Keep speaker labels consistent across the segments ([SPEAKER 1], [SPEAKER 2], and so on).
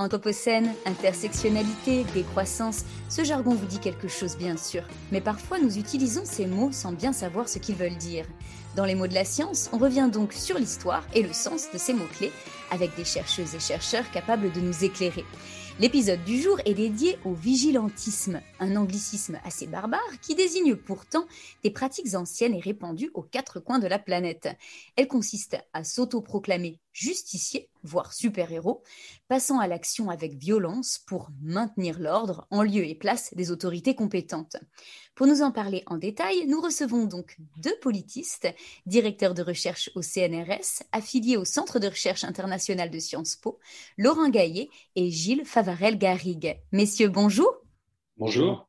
[SPEAKER 1] Anthropocène, intersectionnalité, décroissance, ce jargon vous dit quelque chose bien sûr, mais parfois nous utilisons ces mots sans bien savoir ce qu'ils veulent dire. Dans les mots de la science, on revient donc sur l'histoire et le sens de ces mots-clés avec des chercheuses et chercheurs capables de nous éclairer. L'épisode du jour est dédié au vigilantisme, un anglicisme assez barbare qui désigne pourtant des pratiques anciennes et répandues aux quatre coins de la planète. Elle consiste à s'autoproclamer justicier, voire super-héros, passant à l'action avec violence pour maintenir l'ordre en lieu et place des autorités compétentes. Pour nous en parler en détail, nous recevons donc deux politistes, directeurs de recherche au CNRS, affiliés au Centre de recherche international de Sciences Po, Laurent Gaillet et Gilles Favarel-Garrigue. Messieurs, bonjour.
[SPEAKER 2] Bonjour.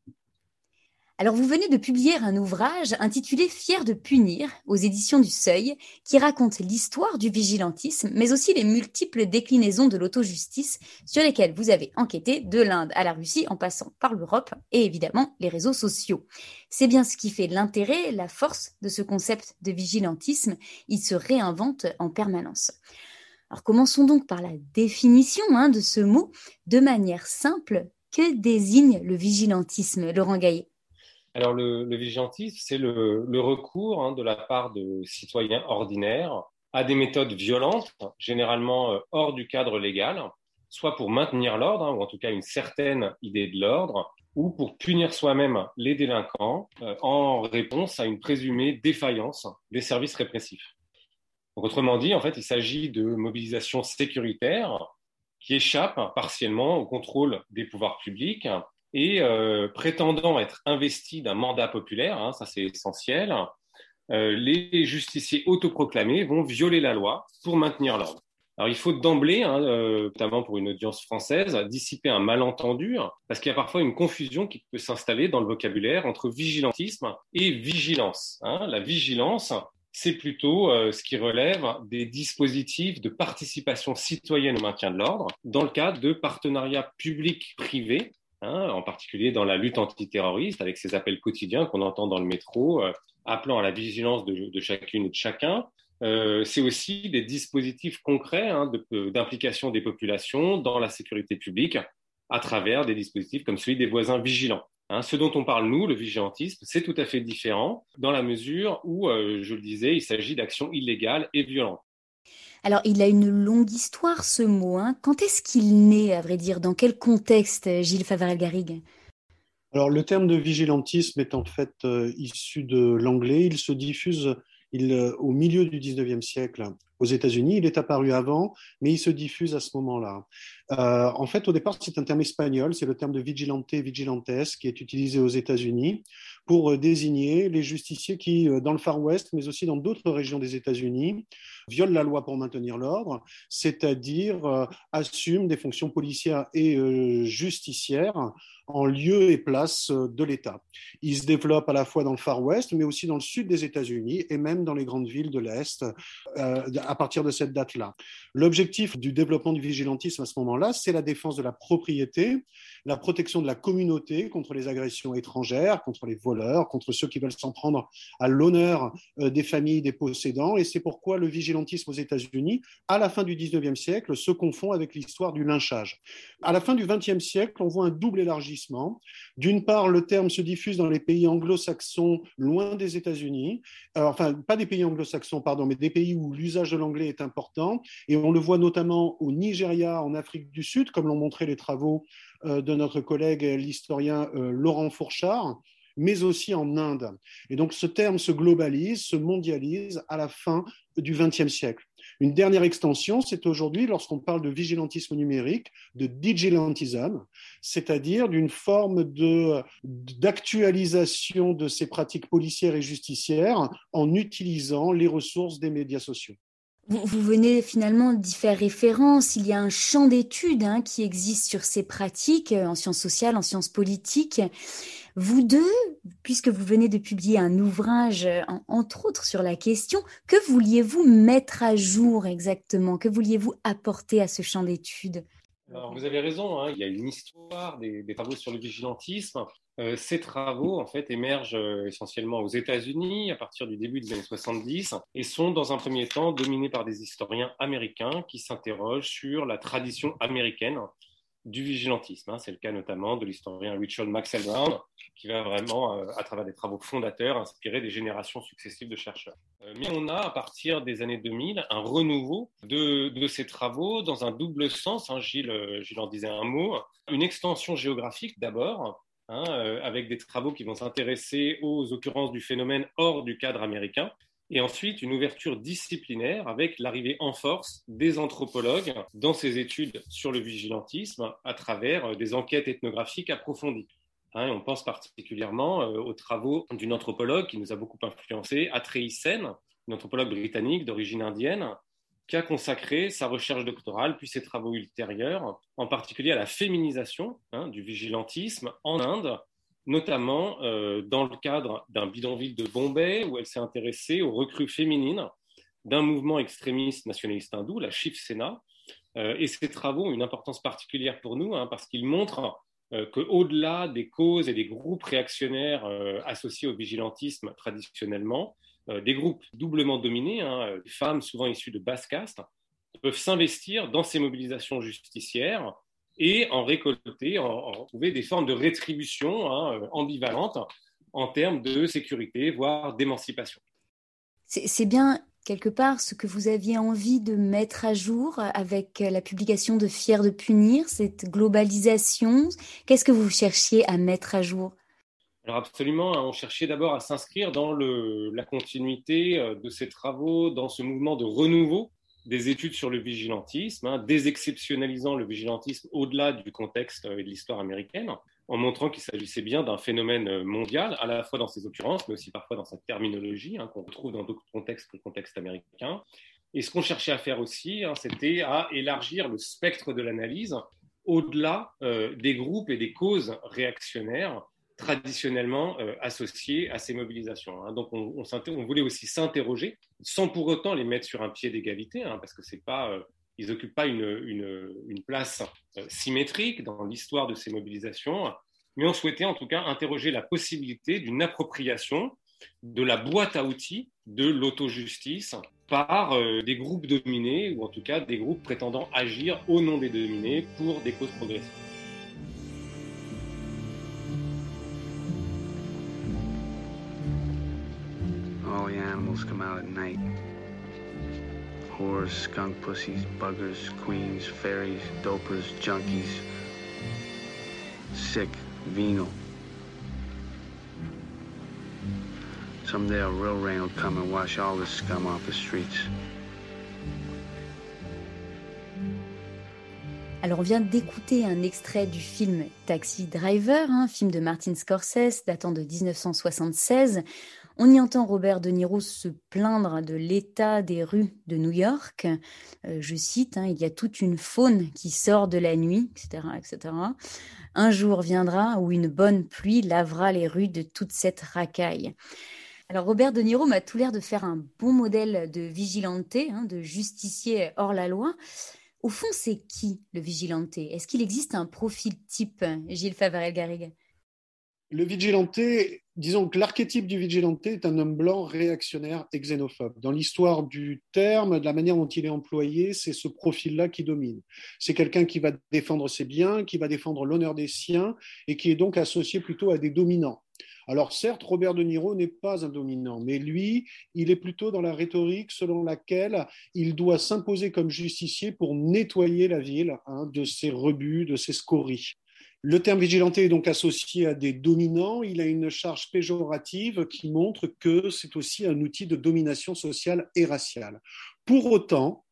[SPEAKER 1] Alors vous venez de publier un ouvrage intitulé Fier de punir aux éditions du Seuil qui raconte l'histoire du vigilantisme mais aussi les multiples déclinaisons de l'autojustice sur lesquelles vous avez enquêté de l'Inde à la Russie en passant par l'Europe et évidemment les réseaux sociaux. C'est bien ce qui fait l'intérêt, la force de ce concept de vigilantisme, il se réinvente en permanence. Alors commençons donc par la définition hein, de ce mot de manière simple. Que désigne le vigilantisme, Laurent Gaillet?
[SPEAKER 2] Alors, le, vigilantisme, c'est le, recours hein, de la part de citoyens ordinaires à des méthodes violentes, généralement euh, hors du cadre légal, soit pour maintenir l'ordre, hein, ou en tout cas une certaine idée de l'ordre, ou pour punir soi-même les délinquants euh, en réponse à une présumée défaillance des services répressifs. Autrement dit, en fait, il s'agit de mobilisation sécuritaire qui échappe partiellement au contrôle des pouvoirs publics et euh, prétendant être investi d'un mandat populaire, hein, ça c'est essentiel, euh, les justiciers autoproclamés vont violer la loi pour maintenir l'ordre. Alors il faut d'emblée, hein, euh, notamment pour une audience française, dissiper un malentendu, parce qu'il y a parfois une confusion qui peut s'installer dans le vocabulaire entre vigilantisme et vigilance. Hein. La vigilance, c'est plutôt ce qui relève des dispositifs de participation citoyenne au maintien de l'ordre dans le cadre de partenariats publics-privés Hein, en particulier dans la lutte antiterroriste, avec ces appels quotidiens qu'on entend dans le métro, euh, appelant à la vigilance de, chacune et de chacun. Euh, c'est aussi des dispositifs concrets hein, d'implication des populations dans la sécurité publique à travers des dispositifs comme celui des voisins vigilants. Hein, ce dont on parle, nous, le vigilantisme, c'est tout à fait différent dans la mesure où, euh, je le disais, il s'agit d'actions illégales et violentes.
[SPEAKER 1] Alors, il a une longue histoire, ce mot. Hein. Quand est-ce qu'il naît, à vrai dire? Dans quel contexte, Gilles Favarel-Garrigue?
[SPEAKER 3] Alors, le terme de vigilantisme est en fait euh, issu de l'anglais. Il se diffuse euh, au milieu du 19e siècle aux États-Unis. Il est apparu avant, mais il se diffuse à ce moment-là. Euh, en fait, au départ, c'est un terme espagnol, c'est le terme de vigilante, vigilantes, qui est utilisé aux États-Unis pour euh, désigner les justiciers qui, euh, dans le Far West, mais aussi dans d'autres régions des États-Unis, violent la loi pour maintenir l'ordre, c'est-à-dire euh, assument des fonctions policières et justicières en lieu et place euh, de l'État. Il se développe à la fois dans le Far West, mais aussi dans le sud des États-Unis et même dans les grandes villes de l'Est euh, à partir de cette date-là. L'objectif du développement du vigilantisme à ce moment-là, c'est la défense de la propriété, la protection de la communauté contre les agressions étrangères, contre les voleurs, contre ceux qui veulent s'en prendre à l'honneur euh, des familles des possédants. Et c'est pourquoi le vigilantisme aux États-Unis, à la fin du 19e siècle, se confond avec l'histoire du lynchage. À la fin du 20e siècle, on voit un double élargissement. D'une part, le terme se diffuse dans les pays anglo-saxons loin des États-Unis, euh, enfin pas des pays anglo-saxons, pardon, mais des pays où l'usage de l'anglais est important. Et on le voit notamment au Nigeria, en Afrique du Sud, comme l'ont montré les travaux euh, de notre collègue l'historien euh, Laurent Fourchard mais aussi en Inde. Et donc ce terme se globalise, se mondialise à la fin du XXe siècle. Une dernière extension, c'est aujourd'hui, lorsqu'on parle de vigilantisme numérique, de digilantisme, c'est-à-dire d'une forme d'actualisation de ces pratiques policières et justicières en utilisant les ressources des médias sociaux.
[SPEAKER 1] Vous, venez finalement d'y faire référence. Il y a un champ d'études hein, qui existe sur ces pratiques euh, en sciences sociales, en sciences politiques. Vous deux, puisque vous venez de publier un ouvrage, euh, entre autres, sur la question, que vouliez-vous mettre à jour exactement? Que vouliez-vous apporter à ce champ d'études
[SPEAKER 2] vous avez raison, hein, il y a une histoire des, des travaux sur le vigilantisme. Euh, ces travaux, en fait, émergent euh, essentiellement aux États-Unis à partir du début des années 70 et sont, dans un premier temps, dominés par des historiens américains qui s'interrogent sur la tradition américaine du vigilantisme. Hein. C'est le cas notamment de l'historien Richard Maxwell Brown, qui va vraiment, euh, à travers des travaux fondateurs, inspirer des générations successives de chercheurs. Euh, mais on a, à partir des années 2000, un renouveau de, ces travaux dans un double sens. Hein. Gilles, Gilles en disait un mot. Une extension géographique d'abord, hein, avec des travaux qui vont s'intéresser aux occurrences du phénomène hors du cadre américain, et ensuite une ouverture disciplinaire avec l'arrivée en force des anthropologues dans ces études sur le vigilantisme à travers euh, des enquêtes ethnographiques approfondies. Hein, on pense particulièrement euh, aux travaux d'une anthropologue qui nous a beaucoup influencé, Atreyi Sen, une anthropologue britannique d'origine indienne, qui a consacré sa recherche doctorale puis ses travaux ultérieurs, en particulier à la féminisation hein, du vigilantisme en Inde notamment euh, dans le cadre d'un bidonville de Bombay où elle s'est intéressée aux recrues féminines d'un mouvement extrémiste nationaliste hindou, la Shiv Sena. Euh, et ces travaux ont une importance particulière pour nous hein, parce qu'ils montrent euh, qu'au-delà des causes et des groupes réactionnaires associés au vigilantisme traditionnellement, des groupes doublement dominés, hein, des femmes souvent issues de basse caste, peuvent s'investir dans ces mobilisations justicières et en récolter, en, trouver des formes de rétribution hein, ambivalentes en termes de sécurité, voire d'émancipation.
[SPEAKER 1] C'est bien quelque part ce que vous aviez envie de mettre à jour avec la publication de Fier de punir, cette globalisation. Qu'est-ce que vous cherchiez à mettre à jour?
[SPEAKER 2] Alors absolument, hein, on cherchait d'abord à s'inscrire dans le, la continuité euh, de ces travaux, dans ce mouvement de renouveau des études sur le vigilantisme, hein, désexceptionnalisant le vigilantisme au-delà du contexte et de l'histoire américaine, en montrant qu'il s'agissait bien d'un phénomène mondial, à la fois dans ses occurrences, mais aussi parfois dans sa terminologie, hein, qu'on retrouve dans d'autres contextes que le contexte américain. Et ce qu'on cherchait à faire aussi, hein, c'était à élargir le spectre de l'analyse au-delà euh, des groupes et des causes réactionnaires traditionnellement euh, associés à ces mobilisations. Hein. Donc on, on, voulait aussi s'interroger, sans pour autant les mettre sur un pied d'égalité, hein, parce que c'est pas, euh, ils n'occupent pas une, une, place euh, symétrique dans l'histoire de ces mobilisations, mais on souhaitait en tout cas interroger la possibilité d'une appropriation de la boîte à outils de l'auto-justice par des groupes dominés, ou en tout cas des groupes prétendant agir au nom des dominés pour des causes progressives. Animals come out at night. Whores, skunk pussies, buggers, queens, fairies, dopers, junkies. Sick, venal. Someday a real rain will come and wash all this scum off the streets. Alors on vient d'écouter un extrait du film Taxi Driver, un film de Martin Scorsese datant de 1976. On y entend Robert De Niro se plaindre de l'état des rues de New York. Euh, je cite, hein, il y a toute une faune qui sort de la nuit, etc., etc. Un jour viendra où une bonne pluie lavera les rues de toute cette racaille. Alors Robert De Niro m'a tout l'air de faire un bon modèle de vigilanté, hein, de justicier hors la loi. Au fond, c'est qui le vigilanté Est-ce qu'il existe un profil type, Gilles Favarel-Garrigue
[SPEAKER 3] le vigilanté, disons que l'archétype du vigilanté est un homme blanc réactionnaire et xénophobe. Dans l'histoire du terme, de la manière dont il est employé, c'est ce profil-là qui domine. C'est quelqu'un qui va défendre ses biens, qui va défendre l'honneur des siens et qui est donc associé plutôt à des dominants. Alors certes, Robert De Niro n'est pas un dominant, mais lui, il est plutôt dans la rhétorique selon laquelle il doit s'imposer comme justicier pour nettoyer la ville hein, de ses rebuts, de ses scories. Le terme vigilanté est donc associé à des dominants. Il a une charge péjorative qui montre que c'est aussi un outil de domination sociale et raciale. Pour autant,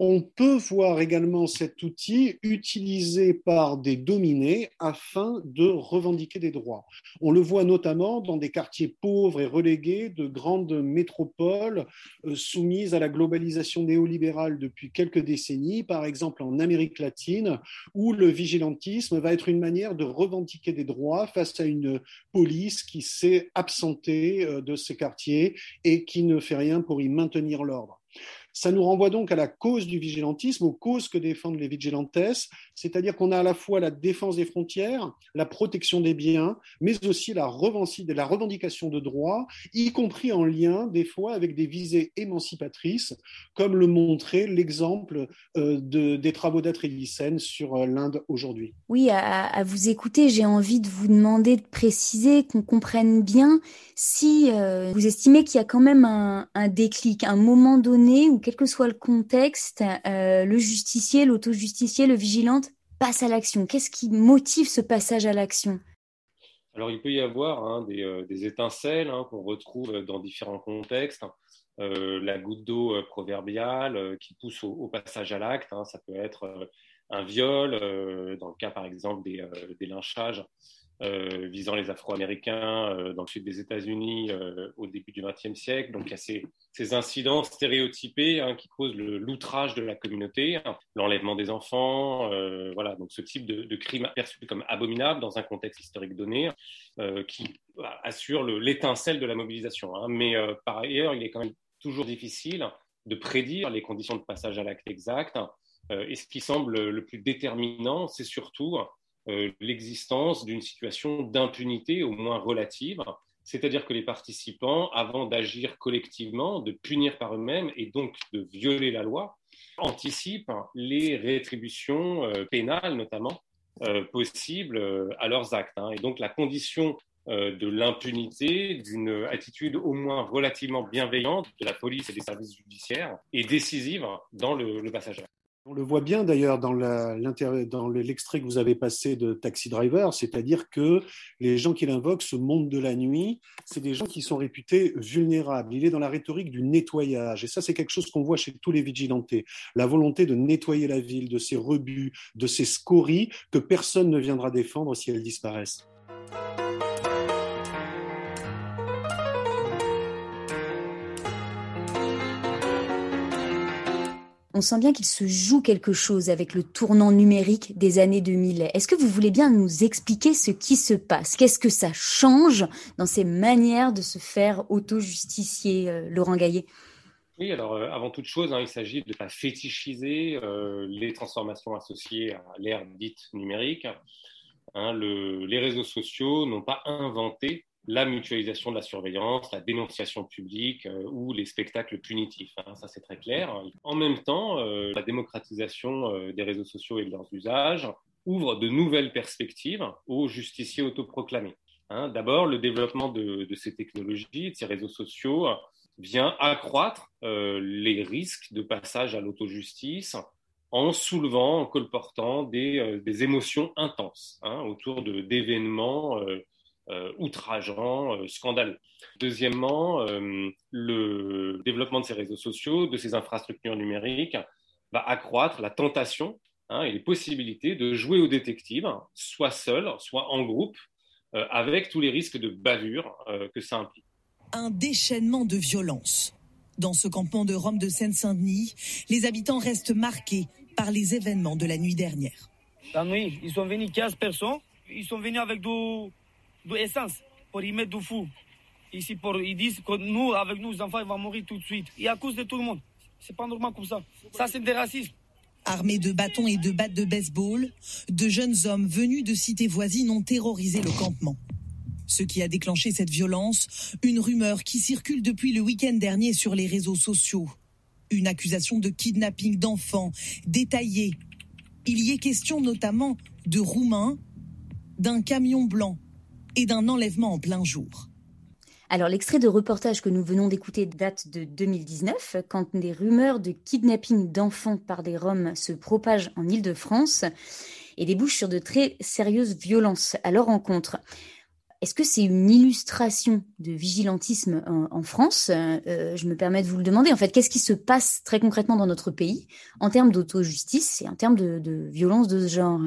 [SPEAKER 3] on peut voir également cet outil utilisé par des dominés afin de revendiquer des droits. On le voit notamment dans des quartiers pauvres et relégués de grandes métropoles euh, soumises à la globalisation néolibérale depuis quelques décennies, par exemple en Amérique latine, où le vigilantisme va être une manière de revendiquer des droits face à une police qui s'est absentée euh, de ces quartiers et qui ne fait rien pour y maintenir l'ordre. Ça nous renvoie donc à la cause du vigilantisme, aux causes que défendent les vigilantes, c'est-à-dire qu'on a à la fois la défense des frontières, la protection des biens, mais aussi la, revendication de droits, y compris en lien des fois avec des visées émancipatrices, comme le montrait l'exemple euh, de, des travaux d'Atrévicène sur euh, l'Inde aujourd'hui.
[SPEAKER 1] Oui, à, vous écouter, j'ai envie de vous demander de préciser, qu'on comprenne bien si euh, vous estimez qu'il y a quand même un, un, déclic, un moment donné où, quel que soit le contexte, le justicier, l'auto-justicier, le vigilante passe à l'action. Qu'est-ce qui motive ce passage à l'action?
[SPEAKER 2] Alors, il peut y avoir hein, des, étincelles hein, qu'on retrouve dans différents contextes. Euh, la goutte d'eau euh, proverbiale euh, qui pousse au, passage à l'acte. Hein. ça peut être un viol, dans le cas par exemple des lynchages visant les Afro-Américains dans le sud des États-Unis au début du XXe siècle. Donc il y a ces, incidents stéréotypés hein, qui causent l'outrage de la communauté, hein, l'enlèvement des enfants, voilà, donc ce type de, de, crime perçu comme abominable dans un contexte historique donné, qui assure l'étincelle de la mobilisation. Hein. Mais par ailleurs, il est quand même toujours difficile de prédire les conditions de passage à l'acte exact. Euh, et ce qui semble le plus déterminant, c'est surtout euh, l'existence d'une situation d'impunité au moins relative, c'est-à-dire que les participants, avant d'agir collectivement, de punir par eux-mêmes et donc de violer la loi, anticipent les rétributions euh, pénales notamment possibles à leurs actes. Hein. Et donc la condition euh, de l'impunité, d'une attitude au moins relativement bienveillante de la police et des services judiciaires et décisive dans le, passage
[SPEAKER 3] On le voit bien d'ailleurs dans l'extrait que vous avez passé de Taxi Driver, c'est-à-dire que les gens qu'il invoque, ce monde de la nuit, c'est des gens qui sont réputés vulnérables. Il est dans la rhétorique du nettoyage. Et ça, c'est quelque chose qu'on voit chez tous les vigilantés. La volonté de nettoyer la ville de ses rebuts, de ses scories, que personne ne viendra défendre si elles disparaissent.
[SPEAKER 1] On sent bien qu'il se joue quelque chose avec le tournant numérique des années 2000. Est-ce que vous voulez bien nous expliquer ce qui se passe? Qu'est-ce que ça change dans ces manières de se faire auto-justicier, euh, Laurent Gaillet?
[SPEAKER 2] Oui, alors euh, avant toute chose, hein, il s'agit de ne pas fétichiser euh, les transformations associées à l'ère dite numérique. Hein, les réseaux sociaux n'ont pas inventé la mutualisation de la surveillance, la dénonciation publique euh, ou les spectacles punitifs. Hein, ça, c'est très clair. En même temps, euh, la démocratisation euh, des réseaux sociaux et de leurs usages ouvre de nouvelles perspectives aux justiciers autoproclamés. Hein, D'abord, le développement de, ces technologies, de ces réseaux sociaux, vient accroître les risques de passage à l'autojustice en soulevant, en colportant des, émotions intenses hein, autour d'événements outrageant, euh, scandaleux. Deuxièmement, euh, le développement de ces réseaux sociaux, de ces infrastructures numériques, va accroître la tentation hein, et les possibilités de jouer au détective, soit seul, soit en groupe, avec tous les risques de bavure que ça implique.
[SPEAKER 4] Un déchaînement de violence. Dans ce campement de Rome de Seine-Saint-Denis, les habitants restent marqués par les événements de la nuit dernière.
[SPEAKER 5] La nuit, ils sont venus 15 personnes. Ils sont venus avec du, de essence pour y mettre du fou. Ils disent que nous, avec enfants, ils vont mourir tout de suite. Et à cause de tout le monde. Pas normal comme ça. Ça, c'est des.
[SPEAKER 4] Armés de bâtons et de battes de baseball, de jeunes hommes venus de cités voisines ont terrorisé le campement. Ce qui a déclenché cette violence, une rumeur qui circule depuis le week-end dernier sur les réseaux sociaux. Une accusation de kidnapping d'enfants détaillée. Il y est question notamment de Roumains, d'un camion blanc d'un enlèvement en plein jour.
[SPEAKER 1] Alors l'extrait de reportage que nous venons d'écouter date de 2019, quand des rumeurs de kidnapping d'enfants par des Roms se propagent en Île-de-France et débouchent sur de très sérieuses violences à leur encontre. Est-ce que c'est une illustration de vigilantisme en, France? Euh, Je me permets de vous le demander. En fait, qu'est-ce qui se passe très concrètement dans notre pays en termes d'auto-justice et en termes de, de violence de ce genre?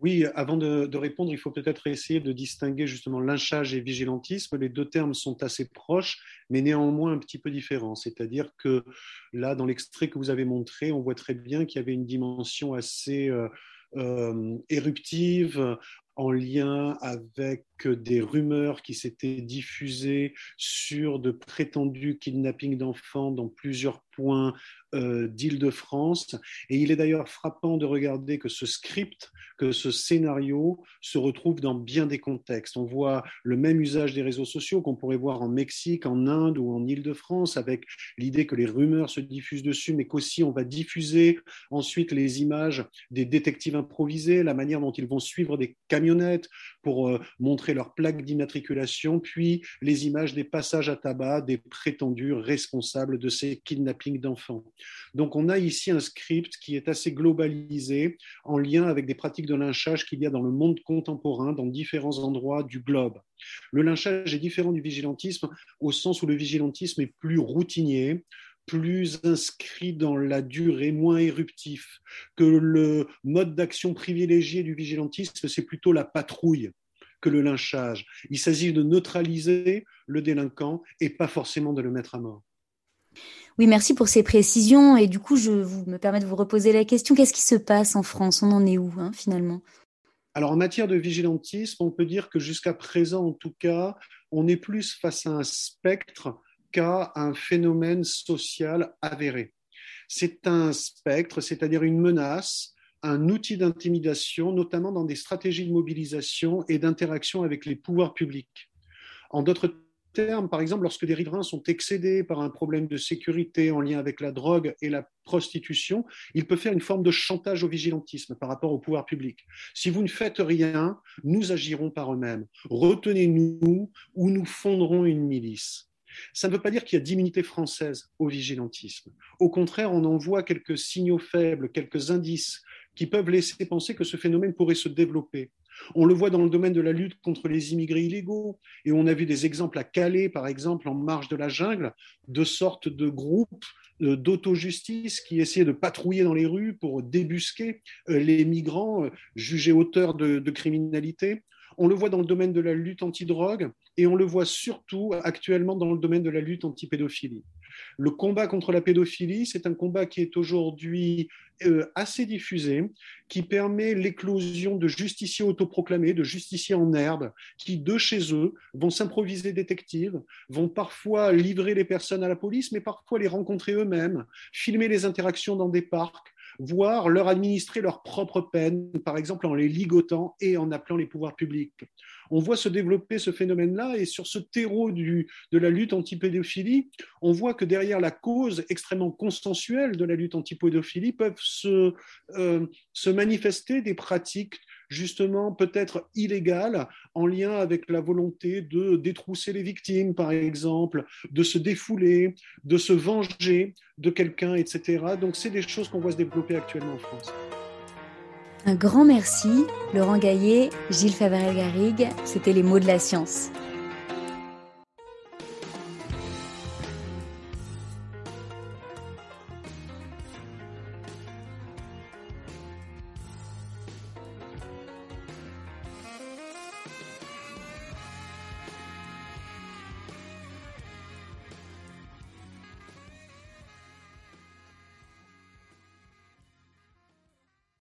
[SPEAKER 3] Oui, avant de, répondre, il faut peut-être essayer de distinguer justement lynchage et vigilantisme. Les deux termes sont assez proches, mais néanmoins un petit peu différents. C'est-à-dire que là, dans l'extrait que vous avez montré, on voit très bien qu'il y avait une dimension assez euh, euh, éruptive en lien avec que des rumeurs qui s'étaient diffusées sur de prétendus kidnappings d'enfants dans plusieurs points euh, d'Île-de-France. Et il est d'ailleurs frappant de regarder que ce script, que ce scénario se retrouve dans bien des contextes. On voit le même usage des réseaux sociaux qu'on pourrait voir en Mexique, en Inde ou en Île-de-France, avec l'idée que les rumeurs se diffusent dessus, mais qu'aussi on va diffuser ensuite les images des détectives improvisés, la manière dont ils vont suivre des camionnettes pour euh, montrer leurs plaques d'immatriculation, puis les images des passages à tabac des prétendus responsables de ces kidnappings d'enfants. Donc on a ici un script qui est assez globalisé en lien avec des pratiques de lynchage qu'il y a dans le monde contemporain, dans différents endroits du globe. Le lynchage est différent du vigilantisme au sens où le vigilantisme est plus routinier, plus inscrit dans la durée, moins éruptif, que le mode d'action privilégié du vigilantisme, c'est plutôt la patrouille que le lynchage. Il s'agit de neutraliser le délinquant et pas forcément de le mettre à mort.
[SPEAKER 1] Oui, merci pour ces précisions. Et du coup, je vous, me permets de vous reposer la question. Qu'est-ce qui se passe en France? On en est où, hein, finalement?
[SPEAKER 3] Alors en matière de vigilantisme, on peut dire que jusqu'à présent, en tout cas, on est plus face à un spectre un phénomène social avéré. C'est un spectre, c'est-à-dire une menace, un outil d'intimidation, notamment dans des stratégies de mobilisation et d'interaction avec les pouvoirs publics. En d'autres terme, par exemple, lorsque des riverains sont excédés par un problème de sécurité en lien avec la drogue et la prostitution, il peut faire une forme de chantage au vigilantisme par rapport au pouvoir public. Si vous ne faites rien, nous agirons par eux-mêmes. Retenez-nous ou nous fonderons une milice. Ça ne veut pas dire qu'il y a d'immunité française au vigilantisme. Au contraire, on en voit quelques signaux faibles, quelques indices qui peuvent laisser penser que ce phénomène pourrait se développer. On le voit dans le domaine de la lutte contre les immigrés illégaux, et on a vu des exemples à Calais, par exemple, en marge de la jungle, de sortes de groupes euh, d'auto-justice qui essayaient de patrouiller dans les rues pour débusquer euh, les migrants euh, jugés auteurs de, de criminalité. On le voit dans le domaine de la lutte anti-drogue et on le voit surtout actuellement dans le domaine de la lutte anti-pédophilie. Le combat contre la pédophilie, c'est un combat qui est aujourd'hui euh, assez diffusé, qui permet l'éclosion de justiciers autoproclamés, de justiciers en herbe, qui de chez eux vont s'improviser détectives, vont parfois livrer les personnes à la police, mais parfois les rencontrer eux-mêmes, filmer les interactions dans des parcs, voire leur administrer leur propre peine, par exemple en les ligotant et en appelant les pouvoirs publics. On voit se développer ce phénomène-là et sur ce terreau de la lutte anti-pédophilie, on voit que derrière la cause extrêmement consensuelle de la lutte anti-pédophilie peuvent se, euh, se manifester des pratiques justement peut-être illégales en lien avec la volonté de détrousser les victimes, par exemple, de se défouler, de se venger de quelqu'un, etc. Donc c'est des choses qu'on voit se développer actuellement en France.
[SPEAKER 1] Un grand merci, Laurent Gaillet, Gilles Favarel-Garrigue, c'était les mots de la science.